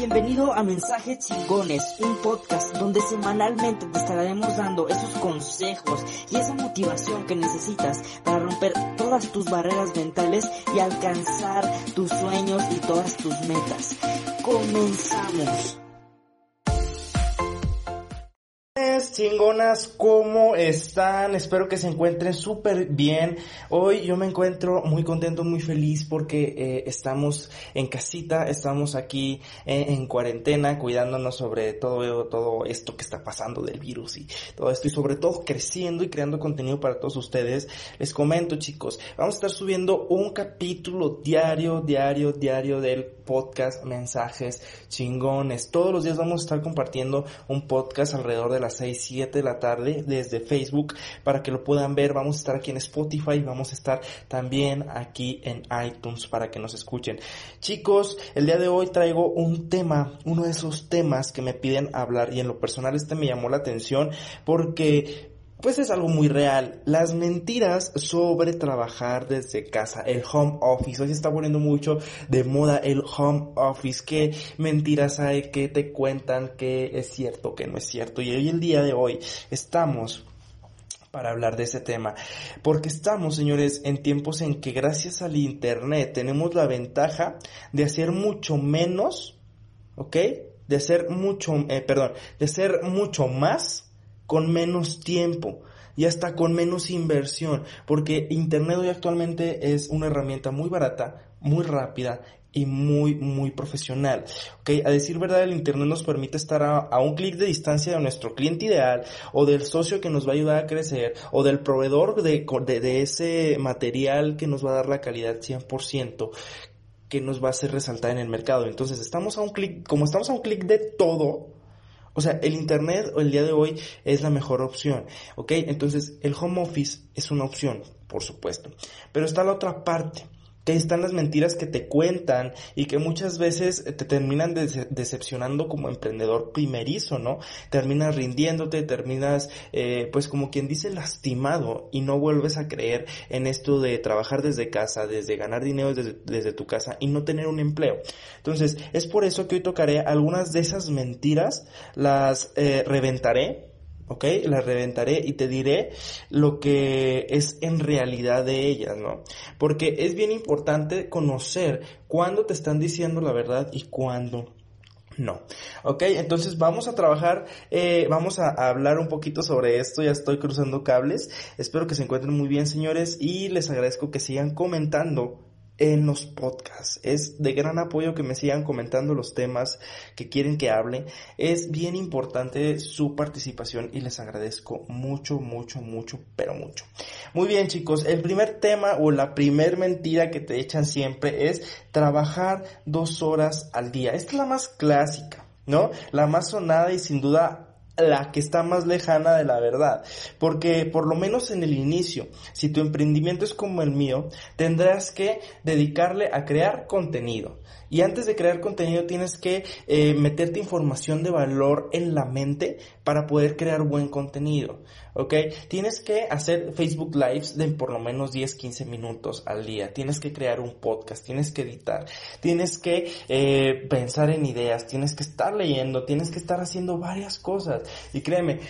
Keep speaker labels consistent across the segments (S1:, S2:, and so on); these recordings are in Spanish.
S1: Bienvenido a Mensajes Chingones, un podcast donde semanalmente te estaremos dando esos consejos y esa motivación que necesitas para romper todas tus barreras mentales y alcanzar tus sueños y todas tus metas. Comenzamos.
S2: Chingonas, ¿cómo están? Espero que se encuentren súper bien. Hoy yo me encuentro muy contento, muy feliz porque eh, estamos en casita, estamos aquí en, en, cuarentena, cuidándonos sobre todo, todo esto que está pasando del virus y todo esto y sobre todo creciendo y creando contenido para todos ustedes. Les comento chicos, vamos a estar subiendo un capítulo diario, diario, diario del podcast Mensajes Chingones. Todos los días vamos a estar compartiendo un podcast alrededor de las 6 7 de la tarde desde Facebook para que lo puedan ver. Vamos a estar aquí en Spotify, vamos a estar también aquí en iTunes para que nos escuchen. Chicos, el día de hoy traigo un tema, uno de esos temas que me piden hablar y en lo personal este me llamó la atención porque pues es algo muy real. Las mentiras sobre trabajar desde casa, el home office. Hoy se está poniendo mucho de moda el home office. ¿Qué mentiras hay? ¿Qué te cuentan? ¿Qué es cierto? ¿Qué no es cierto? Y hoy el día de hoy estamos para hablar de ese tema. Porque estamos, señores, en tiempos en que gracias al Internet tenemos la ventaja de hacer mucho menos, ¿ok? De hacer mucho, eh, perdón, de hacer mucho más con menos tiempo y hasta con menos inversión, porque Internet hoy actualmente es una herramienta muy barata, muy rápida y muy, muy profesional. ¿ok? A decir verdad, el Internet nos permite estar a, a un clic de distancia de nuestro cliente ideal o del socio que nos va a ayudar a crecer o del proveedor de, de, de ese material que nos va a dar la calidad 100% que nos va a hacer resaltar en el mercado. Entonces, estamos a un clic, como estamos a un clic de todo, o sea, el Internet el día de hoy es la mejor opción, ¿ok? Entonces, el home office es una opción, por supuesto. Pero está la otra parte, están las mentiras que te cuentan y que muchas veces te terminan de decepcionando como emprendedor primerizo, ¿no? Terminas rindiéndote, terminas, eh, pues como quien dice, lastimado y no vuelves a creer en esto de trabajar desde casa, desde ganar dinero desde, desde tu casa y no tener un empleo. Entonces, es por eso que hoy tocaré algunas de esas mentiras, las eh, reventaré, ¿ok? Las reventaré y te diré lo que es en realidad de ellas, ¿no? Porque es bien importante conocer cuándo te están diciendo la verdad y cuándo no. Ok, entonces vamos a trabajar, eh, vamos a, hablar un poquito sobre esto, ya estoy cruzando cables, espero que se encuentren muy bien señores y les agradezco que sigan comentando en los podcasts. Es de gran apoyo que me sigan comentando los temas que quieren que hable. Es bien importante su participación y les agradezco mucho, mucho, mucho, pero mucho. Muy bien chicos, el primer tema o la primer mentira que te echan siempre es trabajar dos horas al día. Esta es la más clásica, ¿no? La más sonada y sin duda la que está más lejana de la verdad. Porque por lo menos en el inicio, si tu emprendimiento es como el mío, tendrás que dedicarle a crear contenido. Y antes de crear contenido tienes que eh, meterte información de valor en la mente para poder crear buen contenido. ¿Ok? Tienes que hacer Facebook Lives de por lo menos 10, 15 minutos al día. Tienes que crear un podcast, tienes que editar, tienes que eh, pensar en ideas, tienes que estar leyendo, tienes que estar haciendo varias cosas. Y créeme,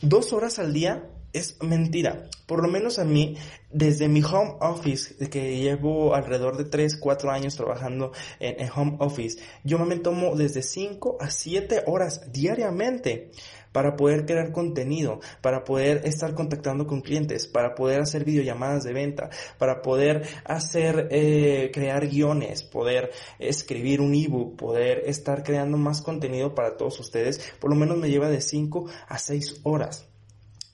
S2: dos horas al día es mentira. Por lo menos a mí, desde mi home office, que llevo alrededor de 3, 4 años trabajando en, home office, yo me tomo desde 5 a 7 horas diariamente para poder crear contenido, para poder estar contactando con clientes, para poder hacer videollamadas de venta, para poder hacer, eh, crear guiones, poder escribir un ebook, poder estar creando más contenido para todos ustedes, por lo menos me lleva de 5 a 6 horas.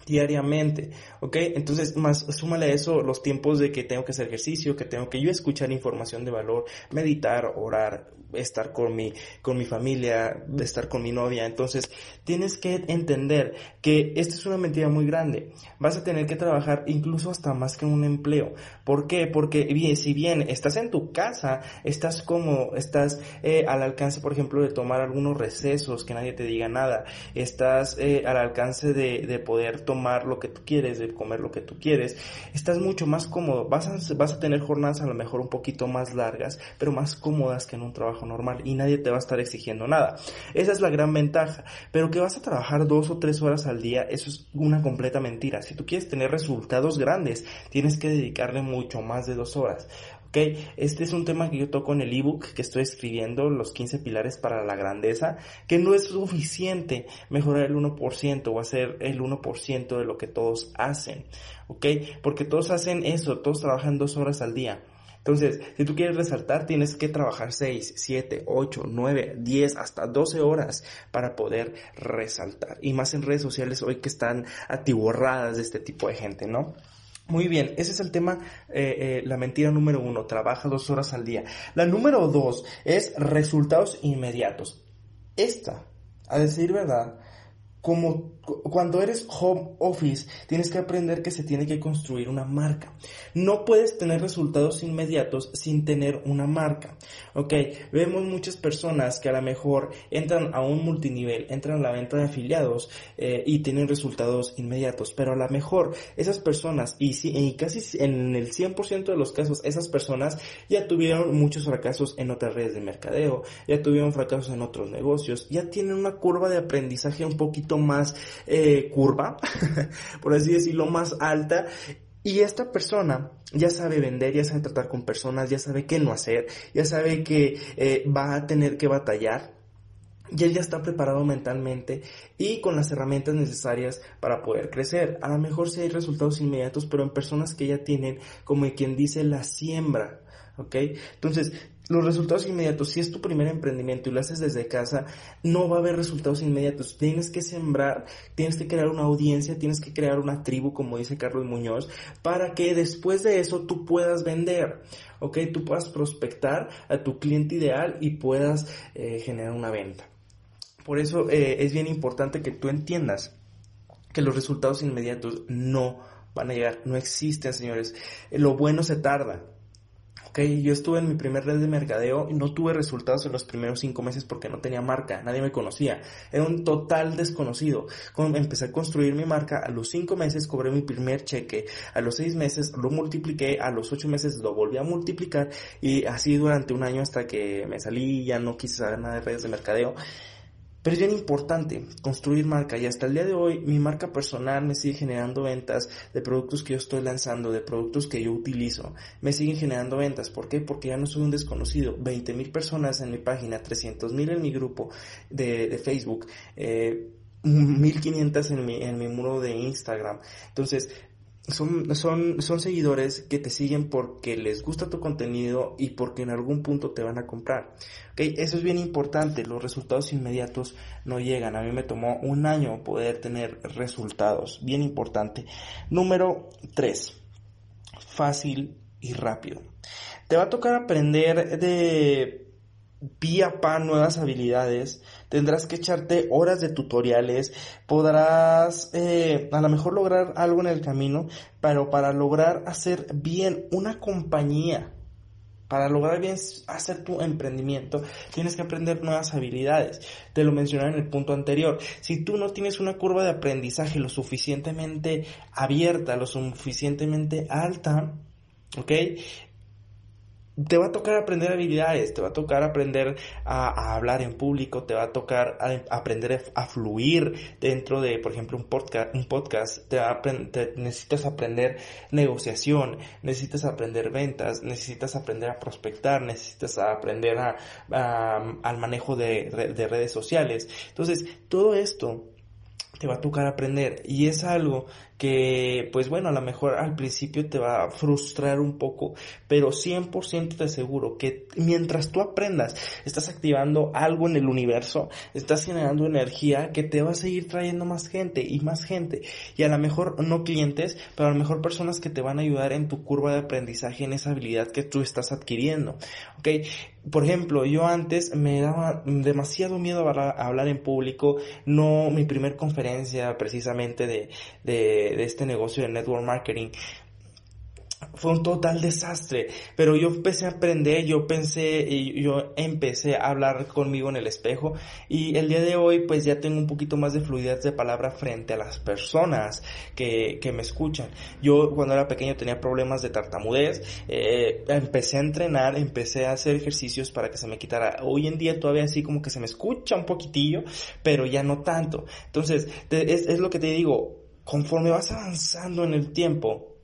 S2: Diariamente, ¿ok? Entonces, más súmale a eso los tiempos de que tengo que hacer ejercicio, que tengo que yo escuchar información de valor, meditar, orar, estar con mi, con mi familia, estar con mi novia. Entonces, tienes que entender que esta es una mentira muy grande. Vas a tener que trabajar incluso hasta más que un empleo. ¿Por qué? Porque bien, si bien estás en tu casa, estás como, estás eh, al alcance, por ejemplo, de tomar algunos recesos, que nadie te diga nada, estás eh, al alcance de, de poder tomar lo que tú quieres, de comer lo que tú quieres, estás mucho más cómodo. Vas a, vas a tener jornadas a lo mejor un poquito más largas, pero más cómodas que en un trabajo normal y nadie te va a estar exigiendo nada. Esa es la gran ventaja. Pero que vas a trabajar dos o tres horas al día, eso es una completa mentira. Si tú quieres tener resultados grandes, tienes que dedicarle mucho más de dos horas. Este es un tema que yo toco en el ebook que estoy escribiendo, los 15 pilares para la grandeza, que no es suficiente mejorar el 1% o hacer el 1% de lo que todos hacen. Porque todos hacen eso, todos trabajan dos horas al día. Entonces, si tú quieres resaltar, tienes que trabajar 6, 7, 8, 9, 10, hasta 12 horas para poder resaltar. Y más en redes sociales hoy que están atiborradas de este tipo de gente, ¿no? Muy bien, ese es el tema, eh, eh, la mentira número uno, trabaja dos horas al día. La número dos es resultados inmediatos. Esta, a decir verdad, como cuando eres home office, tienes que aprender que se tiene que construir una marca. No puedes tener resultados inmediatos sin tener una marca. Ok, vemos muchas personas que a lo mejor entran a un multinivel, entran a la venta de afiliados eh, y tienen resultados inmediatos, pero a lo mejor esas personas, y, si, y casi en el 100% de los casos, esas personas ya tuvieron muchos fracasos en otras redes de mercadeo, ya tuvieron fracasos en otros negocios, ya tienen una curva de aprendizaje un poquito más eh, curva, por así decirlo, más alta. Y esta persona ya sabe vender, ya sabe tratar con personas, ya sabe qué no hacer, ya sabe que eh, va a tener que batallar. Y él ya está preparado mentalmente y con las herramientas necesarias para poder crecer. A lo mejor si hay resultados inmediatos, pero en personas que ya tienen, como quien dice, la siembra. ¿Ok? Entonces, los resultados inmediatos, si es tu primer emprendimiento y lo haces desde casa, no va a haber resultados inmediatos. Tienes que sembrar, tienes que crear una audiencia, tienes que crear una tribu, como dice Carlos Muñoz, para que después de eso tú puedas vender, ¿ok? Tú puedas prospectar a tu cliente ideal y puedas eh, generar una venta. Por eso eh, es bien importante que tú entiendas que los resultados inmediatos no van a llegar, no existen, señores. Lo bueno se tarda, yo estuve en mi primer red de mercadeo y no tuve resultados en los primeros cinco meses porque no tenía marca, nadie me conocía, era un total desconocido. Cuando empecé a construir mi marca, a los cinco meses cobré mi primer cheque, a los seis meses lo multipliqué, a los ocho meses lo volví a multiplicar y así durante un año hasta que me salí, ya no quise saber nada de redes de mercadeo. Pero es bien importante construir marca y hasta el día de hoy mi marca personal me sigue generando ventas de productos que yo estoy lanzando, de productos que yo utilizo. Me siguen generando ventas. ¿Por qué? Porque ya no soy un desconocido. 20 mil personas en mi página, 300 mil en mi grupo de, Facebook. Eh, 1500 en mi, en mi muro de Instagram. Entonces, son, son, son seguidores que te siguen porque les gusta tu contenido y porque en algún punto te van a comprar. Okay, eso es bien importante, los resultados inmediatos no llegan. A mí me tomó un año poder tener resultados, bien importante. Número 3, fácil y rápido. Te va a tocar aprender de vía pan nuevas habilidades, tendrás que echarte horas de tutoriales, podrás eh, a lo mejor lograr algo en el camino, pero para lograr hacer bien una compañía, para lograr bien hacer tu emprendimiento, tienes que aprender nuevas habilidades. Te lo mencioné en el punto anterior. Si tú no tienes una curva de aprendizaje lo suficientemente abierta, lo suficientemente alta, ¿ok? Te va a tocar aprender habilidades, te va a tocar aprender a, hablar en público, te va a tocar aprender a fluir dentro de, por ejemplo, un podcast, un podcast te, necesitas aprender negociación, necesitas aprender ventas, necesitas aprender a prospectar, necesitas aprender a, al manejo de, de redes sociales. Entonces, todo esto te va a tocar aprender. Y es algo que pues bueno a lo mejor al principio te va a frustrar un poco pero 100% te aseguro que mientras tú aprendas estás activando algo en el universo estás generando energía que te va a seguir trayendo más gente y más gente. Y a lo mejor no clientes pero a lo mejor personas que te van a ayudar en tu curva de aprendizaje en esa habilidad que tú estás adquiriendo. Ok por ejemplo, yo antes me daba demasiado miedo a hablar en público, no mi primer conferencia precisamente de, de, de este negocio de network marketing fue un total desastre, pero yo empecé a aprender, yo pensé, yo empecé a hablar conmigo en el espejo y el día de hoy pues ya tengo un poquito más de fluidez de palabra frente a las personas que, que me escuchan. Yo cuando era pequeño tenía problemas de tartamudez, eh, empecé a entrenar, empecé a hacer ejercicios para que se me quitara. Hoy en día todavía así como que se me escucha un poquitillo, pero ya no tanto. Entonces, es, es lo que te digo, conforme vas avanzando en el tiempo,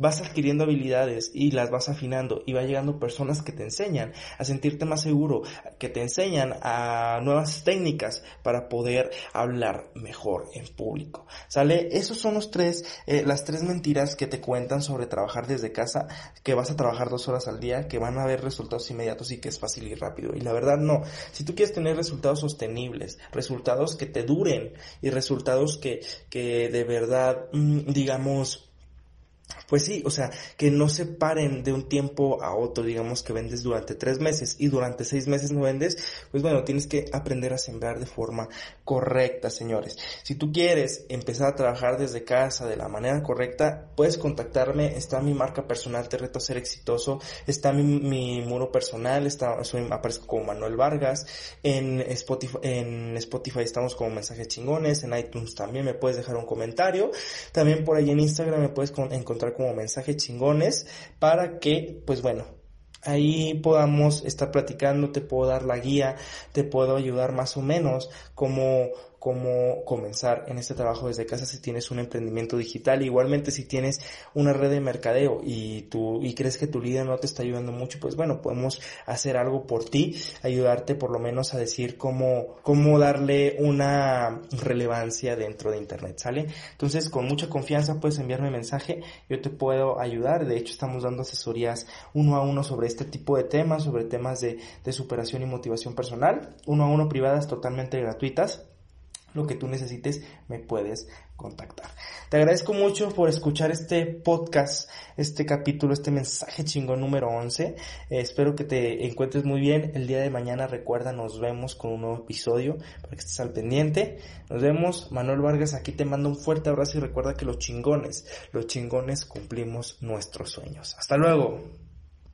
S2: vas adquiriendo habilidades y las vas afinando y va llegando personas que te enseñan a sentirte más seguro, que te enseñan a nuevas técnicas para poder hablar mejor en público. ¿Sale? Esos son los tres, eh, las tres mentiras que te cuentan sobre trabajar desde casa, que vas a trabajar dos horas al día, que van a haber resultados inmediatos y que es fácil y rápido. Y la verdad no. Si tú quieres tener resultados sostenibles, resultados que te duren y resultados que, que de verdad, mm, digamos, pues sí, o sea, que no se paren de un tiempo a otro, digamos que vendes durante tres meses y durante seis meses no vendes, pues bueno, tienes que aprender a sembrar de forma correcta, señores. Si tú quieres empezar a trabajar desde casa de la manera correcta, puedes contactarme, está mi marca personal, te reto a ser exitoso, está mi, muro personal, está, soy, aparezco como Manuel Vargas, en Spotify, en Spotify estamos como mensajes chingones, en iTunes también me puedes dejar un comentario, también por ahí en Instagram me puedes como mensajes chingones para que, pues bueno, ahí podamos estar platicando, te puedo dar la guía, te puedo ayudar más o menos como cómo comenzar en este trabajo desde casa si tienes un emprendimiento digital. Igualmente si tienes una red de mercadeo y tú y crees que tu líder no te está ayudando mucho, pues bueno, podemos hacer algo por ti, ayudarte por lo menos a decir cómo cómo darle una relevancia dentro de internet, ¿sale? Entonces, con mucha confianza puedes enviarme mensaje, yo te puedo ayudar. De hecho, estamos dando asesorías uno a uno sobre este tipo de temas, sobre temas de, de superación y motivación personal, uno a uno privadas totalmente gratuitas lo que tú necesites, me puedes contactar. Te agradezco mucho por escuchar este podcast, este capítulo, este mensaje chingón número 11. Eh, espero que te encuentres muy bien. El día de mañana, recuerda, nos vemos con un nuevo episodio para que estés al pendiente. Nos vemos. Manuel Vargas, aquí te mando un fuerte abrazo y recuerda que los chingones, los chingones cumplimos nuestros sueños. Hasta luego.